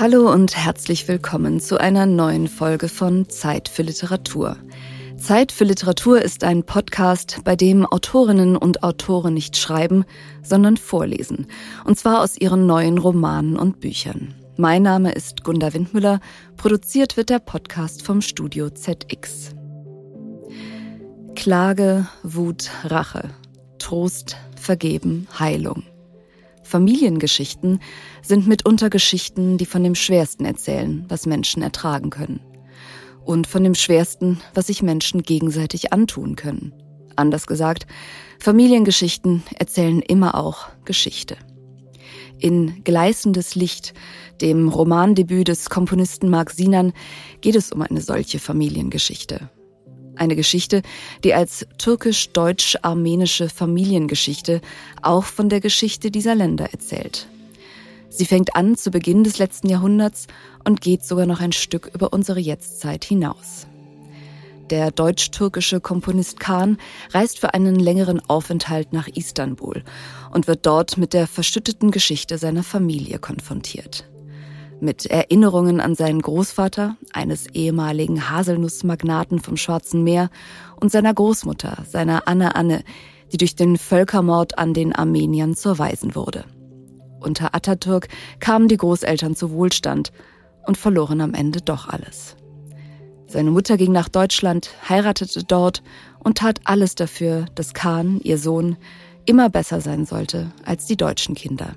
Hallo und herzlich willkommen zu einer neuen Folge von Zeit für Literatur. Zeit für Literatur ist ein Podcast, bei dem Autorinnen und Autoren nicht schreiben, sondern vorlesen. Und zwar aus ihren neuen Romanen und Büchern. Mein Name ist Gunda Windmüller. Produziert wird der Podcast vom Studio ZX. Klage, Wut, Rache. Trost, Vergeben, Heilung. Familiengeschichten sind mitunter Geschichten, die von dem Schwersten erzählen, was Menschen ertragen können und von dem Schwersten, was sich Menschen gegenseitig antun können. Anders gesagt, Familiengeschichten erzählen immer auch Geschichte. In Gleißendes Licht, dem Romandebüt des Komponisten Marc Sinan, geht es um eine solche Familiengeschichte. Eine Geschichte, die als türkisch-deutsch-armenische Familiengeschichte auch von der Geschichte dieser Länder erzählt. Sie fängt an zu Beginn des letzten Jahrhunderts und geht sogar noch ein Stück über unsere Jetztzeit hinaus. Der deutsch-türkische Komponist Kahn reist für einen längeren Aufenthalt nach Istanbul und wird dort mit der verstütteten Geschichte seiner Familie konfrontiert. Mit Erinnerungen an seinen Großvater, eines ehemaligen Haselnussmagnaten vom Schwarzen Meer, und seiner Großmutter, seiner Anne Anne, die durch den Völkermord an den Armeniern zur Waisen wurde. Unter Atatürk kamen die Großeltern zu Wohlstand und verloren am Ende doch alles. Seine Mutter ging nach Deutschland, heiratete dort und tat alles dafür, dass Kahn, ihr Sohn, immer besser sein sollte als die deutschen Kinder.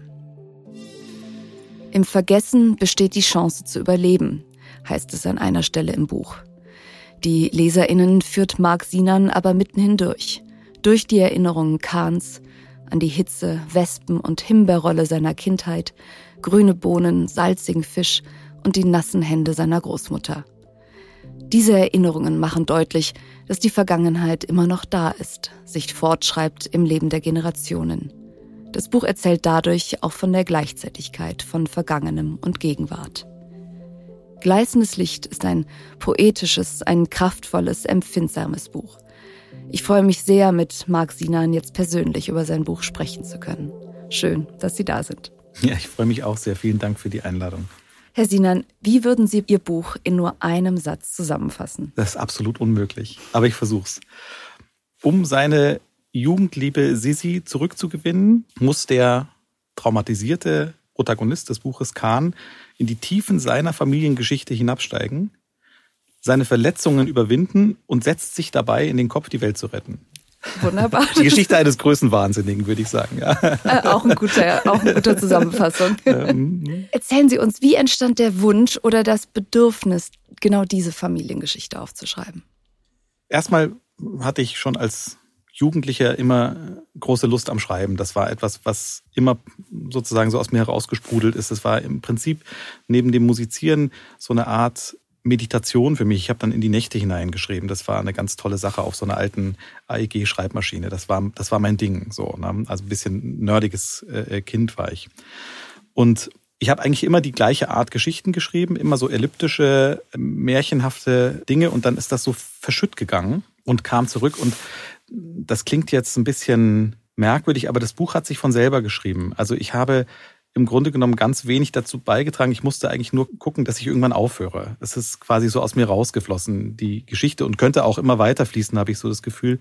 Im Vergessen besteht die Chance zu überleben, heißt es an einer Stelle im Buch. Die Leserinnen führt Mark Sinan aber mitten hindurch, durch die Erinnerungen Kahns, an die Hitze, Wespen und Himbeerrolle seiner Kindheit, grüne Bohnen, salzigen Fisch und die nassen Hände seiner Großmutter. Diese Erinnerungen machen deutlich, dass die Vergangenheit immer noch da ist, sich fortschreibt im Leben der Generationen. Das Buch erzählt dadurch auch von der Gleichzeitigkeit von Vergangenem und Gegenwart. Gleißendes Licht ist ein poetisches, ein kraftvolles, empfindsames Buch. Ich freue mich sehr, mit Marc Sinan jetzt persönlich über sein Buch sprechen zu können. Schön, dass Sie da sind. Ja, ich freue mich auch sehr. Vielen Dank für die Einladung. Herr Sinan, wie würden Sie Ihr Buch in nur einem Satz zusammenfassen? Das ist absolut unmöglich, aber ich versuch's. Um seine Jugendliebe Sisi zurückzugewinnen, muss der traumatisierte Protagonist des Buches Kahn in die Tiefen seiner Familiengeschichte hinabsteigen seine Verletzungen überwinden und setzt sich dabei in den Kopf, die Welt zu retten. Wunderbar. Die Geschichte eines größten Wahnsinnigen, würde ich sagen. Ja. Äh, auch, ein guter, auch eine gute Zusammenfassung. Ähm. Erzählen Sie uns, wie entstand der Wunsch oder das Bedürfnis, genau diese Familiengeschichte aufzuschreiben? Erstmal hatte ich schon als Jugendlicher immer große Lust am Schreiben. Das war etwas, was immer sozusagen so aus mir herausgesprudelt ist. Das war im Prinzip neben dem Musizieren so eine Art Meditation für mich. Ich habe dann in die Nächte hineingeschrieben. Das war eine ganz tolle Sache auf so einer alten AEG-Schreibmaschine. Das war, das war mein Ding. So, ne? Also ein bisschen nerdiges äh, Kind war ich. Und ich habe eigentlich immer die gleiche Art Geschichten geschrieben, immer so elliptische, märchenhafte Dinge. Und dann ist das so verschütt gegangen und kam zurück. Und das klingt jetzt ein bisschen merkwürdig, aber das Buch hat sich von selber geschrieben. Also ich habe im Grunde genommen ganz wenig dazu beigetragen. Ich musste eigentlich nur gucken, dass ich irgendwann aufhöre. Es ist quasi so aus mir rausgeflossen, die Geschichte, und könnte auch immer weiterfließen, habe ich so das Gefühl.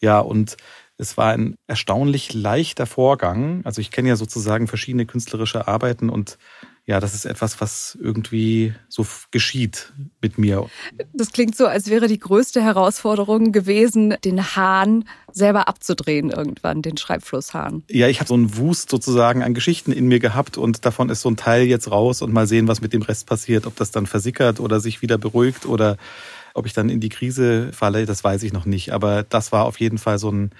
Ja, und es war ein erstaunlich leichter Vorgang. Also ich kenne ja sozusagen verschiedene künstlerische Arbeiten und ja, das ist etwas, was irgendwie so geschieht mit mir. Das klingt so, als wäre die größte Herausforderung gewesen, den Hahn selber abzudrehen irgendwann, den Schreibflusshahn. Ja, ich habe so einen Wust sozusagen an Geschichten in mir gehabt und davon ist so ein Teil jetzt raus und mal sehen, was mit dem Rest passiert, ob das dann versickert oder sich wieder beruhigt oder ob ich dann in die Krise falle, das weiß ich noch nicht. Aber das war auf jeden Fall so ein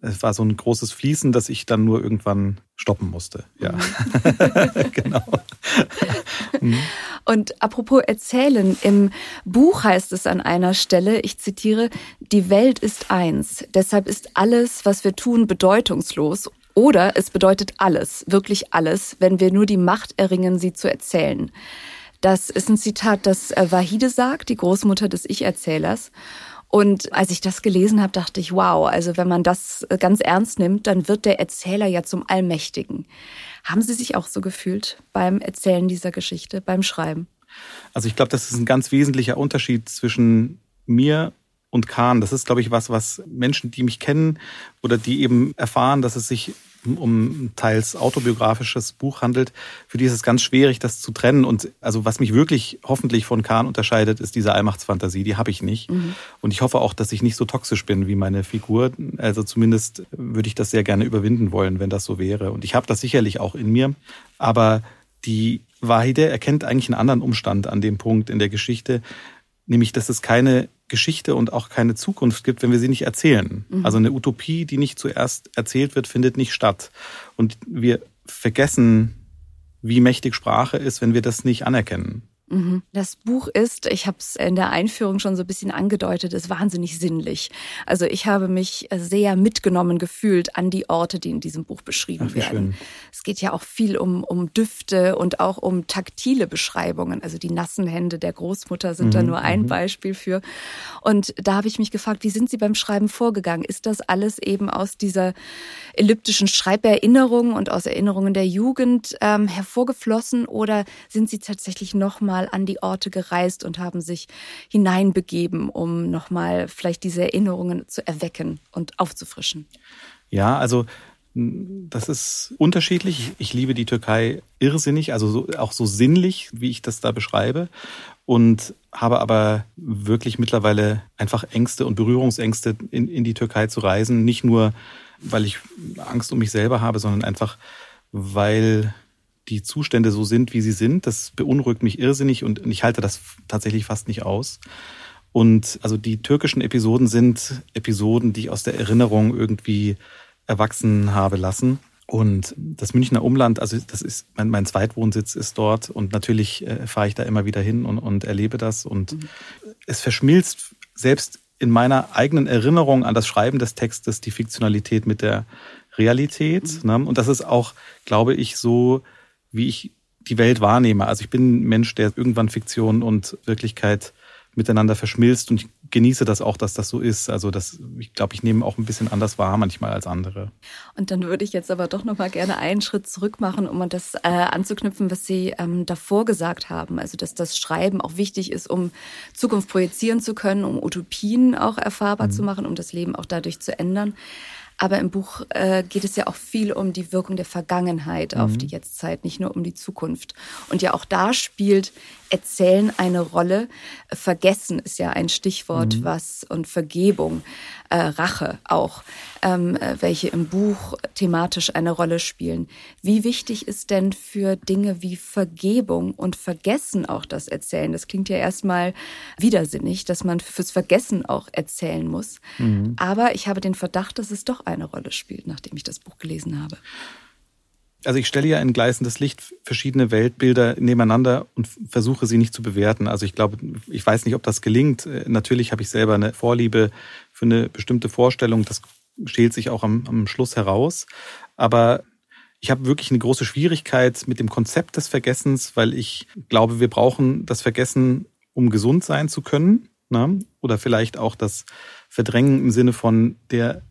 es war so ein großes Fließen, dass ich dann nur irgendwann stoppen musste. Ja, mhm. genau. Mhm. Und apropos erzählen, im Buch heißt es an einer Stelle, ich zitiere, die Welt ist eins, deshalb ist alles, was wir tun, bedeutungslos. Oder es bedeutet alles, wirklich alles, wenn wir nur die Macht erringen, sie zu erzählen. Das ist ein Zitat, das äh, Wahide sagt, die Großmutter des Ich-Erzählers. Und als ich das gelesen habe, dachte ich, wow, also wenn man das ganz ernst nimmt, dann wird der Erzähler ja zum Allmächtigen. Haben Sie sich auch so gefühlt beim Erzählen dieser Geschichte, beim Schreiben? Also ich glaube, das ist ein ganz wesentlicher Unterschied zwischen mir und Kahn. Das ist, glaube ich, was, was Menschen, die mich kennen oder die eben erfahren, dass es sich um teils autobiografisches Buch handelt, für die ist es ganz schwierig, das zu trennen. Und also was mich wirklich hoffentlich von Kahn unterscheidet, ist diese Allmachtsfantasie. Die habe ich nicht. Mhm. Und ich hoffe auch, dass ich nicht so toxisch bin wie meine Figur. Also zumindest würde ich das sehr gerne überwinden wollen, wenn das so wäre. Und ich habe das sicherlich auch in mir. Aber die Wahide erkennt eigentlich einen anderen Umstand an dem Punkt in der Geschichte, nämlich dass es keine Geschichte und auch keine Zukunft gibt, wenn wir sie nicht erzählen. Mhm. Also eine Utopie, die nicht zuerst erzählt wird, findet nicht statt. Und wir vergessen, wie mächtig Sprache ist, wenn wir das nicht anerkennen. Mhm. Das Buch ist, ich habe es in der Einführung schon so ein bisschen angedeutet, ist wahnsinnig sinnlich. Also ich habe mich sehr mitgenommen gefühlt an die Orte, die in diesem Buch beschrieben Ach, werden. Schön. Es geht ja auch viel um, um Düfte und auch um taktile Beschreibungen. Also die nassen Hände der Großmutter sind mhm. da nur ein mhm. Beispiel für. Und da habe ich mich gefragt, wie sind Sie beim Schreiben vorgegangen? Ist das alles eben aus dieser elliptischen Schreiberinnerung und aus Erinnerungen der Jugend ähm, hervorgeflossen oder sind Sie tatsächlich nochmal nochmal an die Orte gereist und haben sich hineinbegeben, um nochmal vielleicht diese Erinnerungen zu erwecken und aufzufrischen? Ja, also das ist unterschiedlich. Ich liebe die Türkei irrsinnig, also so, auch so sinnlich, wie ich das da beschreibe. Und habe aber wirklich mittlerweile einfach Ängste und Berührungsängste, in, in die Türkei zu reisen. Nicht nur, weil ich Angst um mich selber habe, sondern einfach, weil die Zustände so sind, wie sie sind. Das beunruhigt mich irrsinnig und ich halte das tatsächlich fast nicht aus. Und also die türkischen Episoden sind Episoden, die ich aus der Erinnerung irgendwie erwachsen habe lassen. Und das Münchner Umland, also das ist mein, mein Zweitwohnsitz ist dort und natürlich äh, fahre ich da immer wieder hin und, und erlebe das. Und mhm. es verschmilzt selbst in meiner eigenen Erinnerung an das Schreiben des Textes die Fiktionalität mit der Realität. Mhm. Ne? Und das ist auch, glaube ich, so wie ich die Welt wahrnehme. Also ich bin ein Mensch, der irgendwann Fiktion und Wirklichkeit miteinander verschmilzt und ich genieße das auch, dass das so ist. Also das, ich glaube, ich nehme auch ein bisschen anders wahr manchmal als andere. Und dann würde ich jetzt aber doch noch mal gerne einen Schritt zurück machen, um das äh, anzuknüpfen, was Sie ähm, davor gesagt haben. Also dass das Schreiben auch wichtig ist, um Zukunft projizieren zu können, um Utopien auch erfahrbar mhm. zu machen, um das Leben auch dadurch zu ändern. Aber im Buch äh, geht es ja auch viel um die Wirkung der Vergangenheit mhm. auf die Jetztzeit, nicht nur um die Zukunft. Und ja auch da spielt Erzählen eine Rolle. Vergessen ist ja ein Stichwort, mhm. was und Vergebung, äh, Rache auch, ähm, äh, welche im Buch thematisch eine Rolle spielen. Wie wichtig ist denn für Dinge wie Vergebung und Vergessen auch das Erzählen? Das klingt ja erstmal widersinnig, dass man fürs Vergessen auch erzählen muss. Mhm. Aber ich habe den Verdacht, dass es doch eine Rolle spielt, nachdem ich das Buch gelesen habe. Also ich stelle ja in gleißendes Licht verschiedene Weltbilder nebeneinander und versuche sie nicht zu bewerten. Also ich glaube, ich weiß nicht, ob das gelingt. Natürlich habe ich selber eine Vorliebe für eine bestimmte Vorstellung. Das schält sich auch am, am Schluss heraus. Aber ich habe wirklich eine große Schwierigkeit mit dem Konzept des Vergessens, weil ich glaube, wir brauchen das Vergessen, um gesund sein zu können. Ne? Oder vielleicht auch das Verdrängen im Sinne von der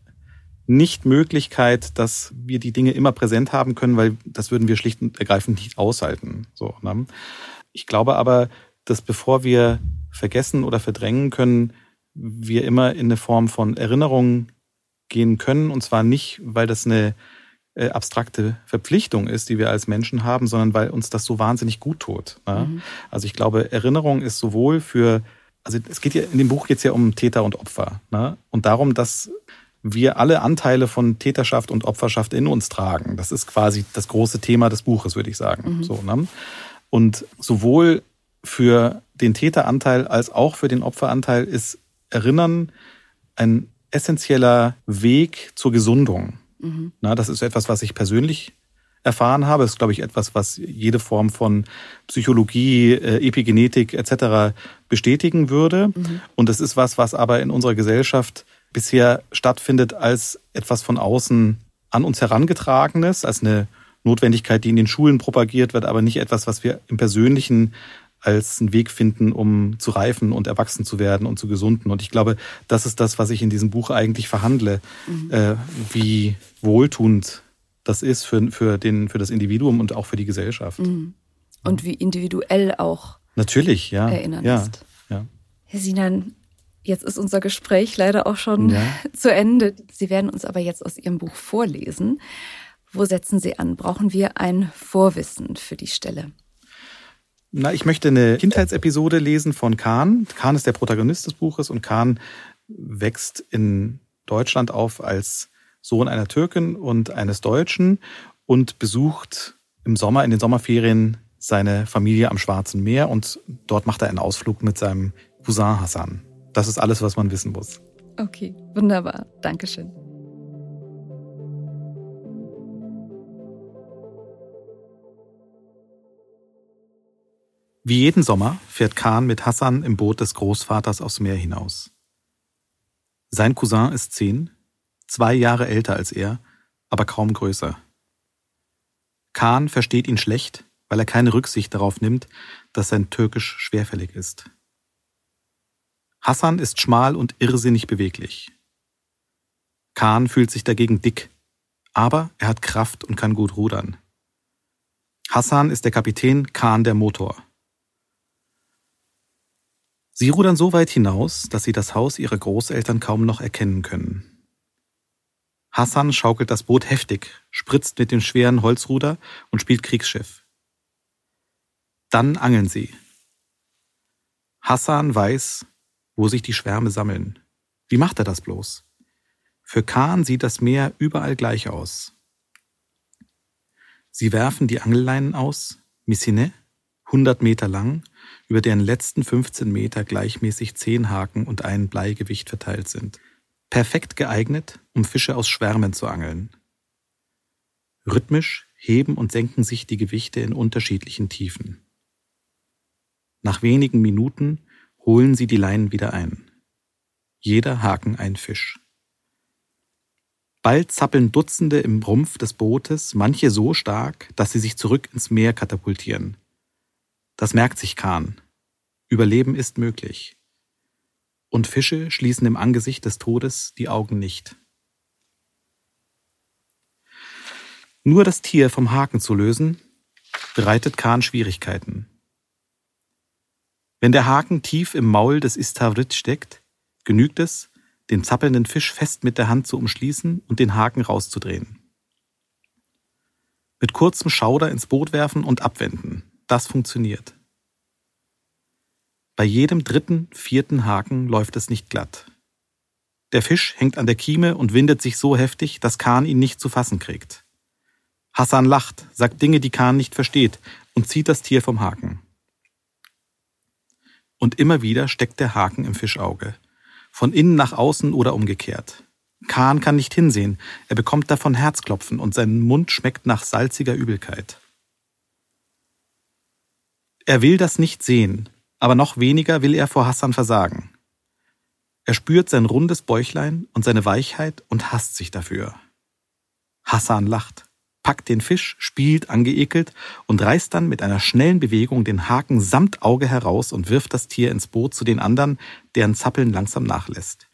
Nichtmöglichkeit, dass wir die Dinge immer präsent haben können, weil das würden wir schlicht und ergreifend nicht aushalten. So, ne? Ich glaube aber, dass bevor wir vergessen oder verdrängen können, wir immer in eine Form von Erinnerung gehen können. Und zwar nicht, weil das eine äh, abstrakte Verpflichtung ist, die wir als Menschen haben, sondern weil uns das so wahnsinnig gut tut. Ne? Mhm. Also ich glaube, Erinnerung ist sowohl für, also es geht ja in dem Buch jetzt ja um Täter und Opfer ne? und darum, dass wir alle Anteile von Täterschaft und Opferschaft in uns tragen. Das ist quasi das große Thema des Buches, würde ich sagen. Mhm. So, ne? Und sowohl für den Täteranteil als auch für den Opferanteil ist Erinnern ein essentieller Weg zur Gesundung. Mhm. Na, das ist etwas, was ich persönlich erfahren habe. Das ist, glaube ich, etwas, was jede Form von Psychologie, äh, Epigenetik etc. bestätigen würde. Mhm. Und das ist was, was aber in unserer Gesellschaft bisher stattfindet als etwas von außen an uns herangetragenes, als eine Notwendigkeit, die in den Schulen propagiert wird, aber nicht etwas, was wir im Persönlichen als einen Weg finden, um zu reifen und erwachsen zu werden und zu gesunden. Und ich glaube, das ist das, was ich in diesem Buch eigentlich verhandle, mhm. äh, wie wohltuend das ist für, für, den, für das Individuum und auch für die Gesellschaft. Mhm. Und wie individuell auch Natürlich, ja. erinnern ja, ist. Ja. Herr Sinan, jetzt ist unser Gespräch leider auch schon ja. zu Ende. Sie werden uns aber jetzt aus Ihrem Buch vorlesen. Wo setzen Sie an? Brauchen wir ein Vorwissen für die Stelle? Na, ich möchte eine Kindheitsepisode lesen von Kahn. Kahn ist der Protagonist des Buches und Kahn wächst in Deutschland auf als Sohn einer Türkin und eines Deutschen und besucht im Sommer, in den Sommerferien, seine Familie am Schwarzen Meer und dort macht er einen Ausflug mit seinem Cousin Hassan. Das ist alles, was man wissen muss. Okay, wunderbar. Dankeschön. Wie jeden Sommer fährt Khan mit Hassan im Boot des Großvaters aufs Meer hinaus. Sein Cousin ist zehn, zwei Jahre älter als er, aber kaum größer. Khan versteht ihn schlecht, weil er keine Rücksicht darauf nimmt, dass sein Türkisch schwerfällig ist. Hassan ist schmal und irrsinnig beweglich. Khan fühlt sich dagegen dick, aber er hat Kraft und kann gut rudern. Hassan ist der Kapitän, Khan der Motor. Sie rudern so weit hinaus, dass sie das Haus ihrer Großeltern kaum noch erkennen können. Hassan schaukelt das Boot heftig, spritzt mit dem schweren Holzruder und spielt Kriegsschiff. Dann angeln sie. Hassan weiß, wo sich die Schwärme sammeln. Wie macht er das bloß? Für Kahn sieht das Meer überall gleich aus. Sie werfen die Angelleinen aus, Missine, 100 Meter lang, über deren letzten 15 Meter gleichmäßig zehn Haken und ein Bleigewicht verteilt sind. Perfekt geeignet, um Fische aus Schwärmen zu angeln. Rhythmisch heben und senken sich die Gewichte in unterschiedlichen Tiefen. Nach wenigen Minuten holen sie die Leinen wieder ein. Jeder Haken ein Fisch. Bald zappeln Dutzende im Rumpf des Bootes, manche so stark, dass sie sich zurück ins Meer katapultieren. Das merkt sich Kahn. Überleben ist möglich. Und Fische schließen im Angesicht des Todes die Augen nicht. Nur das Tier vom Haken zu lösen, bereitet Kahn Schwierigkeiten. Wenn der Haken tief im Maul des Istavrit steckt, genügt es, den zappelnden Fisch fest mit der Hand zu umschließen und den Haken rauszudrehen. Mit kurzem Schauder ins Boot werfen und abwenden. Das funktioniert. Bei jedem dritten, vierten Haken läuft es nicht glatt. Der Fisch hängt an der Kieme und windet sich so heftig, dass Kahn ihn nicht zu fassen kriegt. Hassan lacht, sagt Dinge, die Kahn nicht versteht und zieht das Tier vom Haken. Und immer wieder steckt der Haken im Fischauge. Von innen nach außen oder umgekehrt. Kahn kann nicht hinsehen, er bekommt davon Herzklopfen und sein Mund schmeckt nach salziger Übelkeit. Er will das nicht sehen, aber noch weniger will er vor Hassan versagen. Er spürt sein rundes Bäuchlein und seine Weichheit und hasst sich dafür. Hassan lacht, packt den Fisch, spielt angeekelt und reißt dann mit einer schnellen Bewegung den Haken samt Auge heraus und wirft das Tier ins Boot zu den anderen, deren Zappeln langsam nachlässt.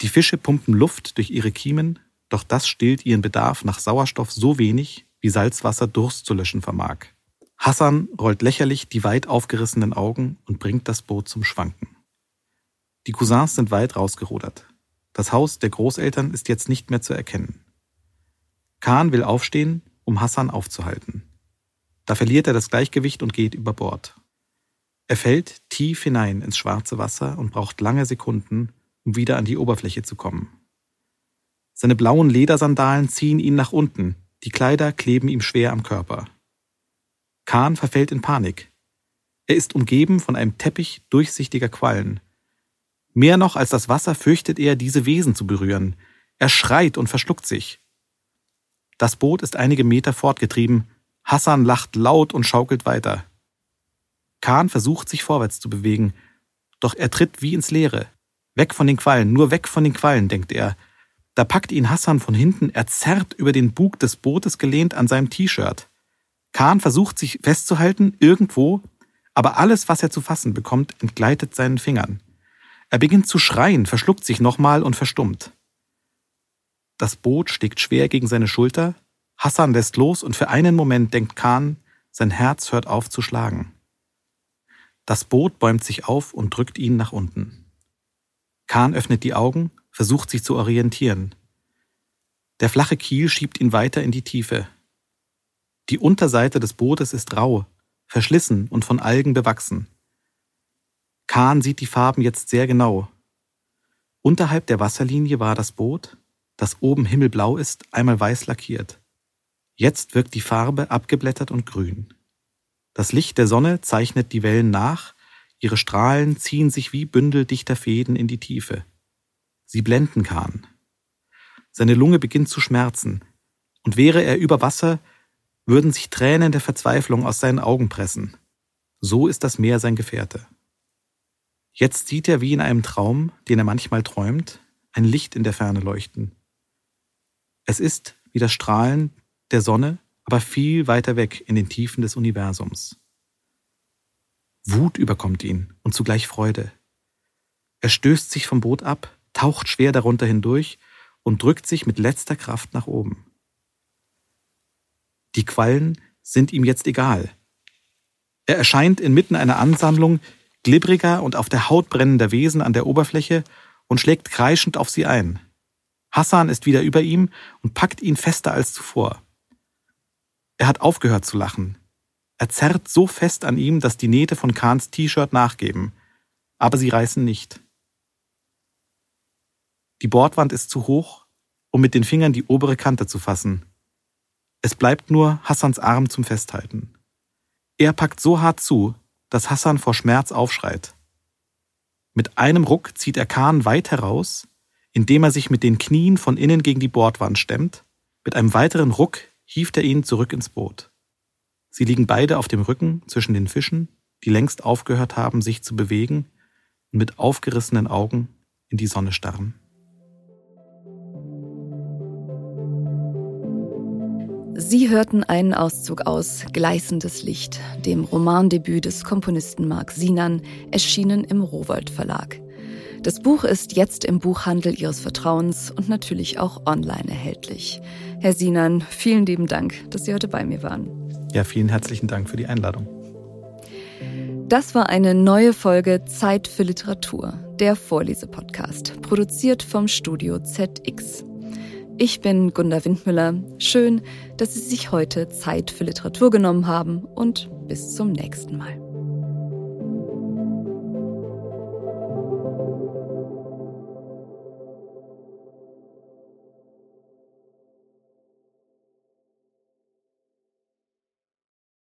Die Fische pumpen Luft durch ihre Kiemen, doch das stillt ihren Bedarf nach Sauerstoff so wenig, wie Salzwasser Durst zu löschen vermag. Hassan rollt lächerlich die weit aufgerissenen Augen und bringt das Boot zum Schwanken. Die Cousins sind weit rausgerudert. Das Haus der Großeltern ist jetzt nicht mehr zu erkennen. Khan will aufstehen, um Hassan aufzuhalten. Da verliert er das Gleichgewicht und geht über Bord. Er fällt tief hinein ins schwarze Wasser und braucht lange Sekunden, um wieder an die Oberfläche zu kommen. Seine blauen Ledersandalen ziehen ihn nach unten, die Kleider kleben ihm schwer am Körper. Kahn verfällt in Panik. Er ist umgeben von einem Teppich durchsichtiger Quallen. Mehr noch als das Wasser fürchtet er, diese Wesen zu berühren. Er schreit und verschluckt sich. Das Boot ist einige Meter fortgetrieben. Hassan lacht laut und schaukelt weiter. Kahn versucht, sich vorwärts zu bewegen, doch er tritt wie ins Leere. Weg von den Quallen, nur weg von den Quallen, denkt er. Da packt ihn Hassan von hinten, er zerrt über den Bug des Bootes gelehnt an seinem T-Shirt. Kahn versucht sich festzuhalten, irgendwo, aber alles, was er zu fassen bekommt, entgleitet seinen Fingern. Er beginnt zu schreien, verschluckt sich nochmal und verstummt. Das Boot schlägt schwer gegen seine Schulter. Hassan lässt los und für einen Moment denkt Khan, sein Herz hört auf zu schlagen. Das Boot bäumt sich auf und drückt ihn nach unten. Khan öffnet die Augen, versucht sich zu orientieren. Der flache Kiel schiebt ihn weiter in die Tiefe. Die Unterseite des Bootes ist rau, verschlissen und von Algen bewachsen. Kahn sieht die Farben jetzt sehr genau. Unterhalb der Wasserlinie war das Boot, das oben himmelblau ist, einmal weiß lackiert. Jetzt wirkt die Farbe abgeblättert und grün. Das Licht der Sonne zeichnet die Wellen nach, ihre Strahlen ziehen sich wie Bündel dichter Fäden in die Tiefe. Sie blenden Kahn. Seine Lunge beginnt zu schmerzen, und wäre er über Wasser, würden sich Tränen der Verzweiflung aus seinen Augen pressen. So ist das Meer sein Gefährte. Jetzt sieht er wie in einem Traum, den er manchmal träumt, ein Licht in der Ferne leuchten. Es ist wie das Strahlen der Sonne, aber viel weiter weg in den Tiefen des Universums. Wut überkommt ihn und zugleich Freude. Er stößt sich vom Boot ab, taucht schwer darunter hindurch und drückt sich mit letzter Kraft nach oben. Die Quallen sind ihm jetzt egal. Er erscheint inmitten einer Ansammlung glibbriger und auf der Haut brennender Wesen an der Oberfläche und schlägt kreischend auf sie ein. Hassan ist wieder über ihm und packt ihn fester als zuvor. Er hat aufgehört zu lachen. Er zerrt so fest an ihm, dass die Nähte von Kahns T-Shirt nachgeben, aber sie reißen nicht. Die Bordwand ist zu hoch, um mit den Fingern die obere Kante zu fassen. Es bleibt nur Hassans Arm zum Festhalten. Er packt so hart zu, dass Hassan vor Schmerz aufschreit. Mit einem Ruck zieht er Kahn weit heraus, indem er sich mit den Knien von innen gegen die Bordwand stemmt. Mit einem weiteren Ruck hieft er ihn zurück ins Boot. Sie liegen beide auf dem Rücken zwischen den Fischen, die längst aufgehört haben, sich zu bewegen und mit aufgerissenen Augen in die Sonne starren. Sie hörten einen Auszug aus Gleißendes Licht, dem Romandebüt des Komponisten Marc Sinan, erschienen im Rowold Verlag. Das Buch ist jetzt im Buchhandel Ihres Vertrauens und natürlich auch online erhältlich. Herr Sinan, vielen lieben Dank, dass Sie heute bei mir waren. Ja, vielen herzlichen Dank für die Einladung. Das war eine neue Folge Zeit für Literatur, der Vorlesepodcast, produziert vom Studio ZX. Ich bin Gunda Windmüller. Schön, dass Sie sich heute Zeit für Literatur genommen haben und bis zum nächsten Mal.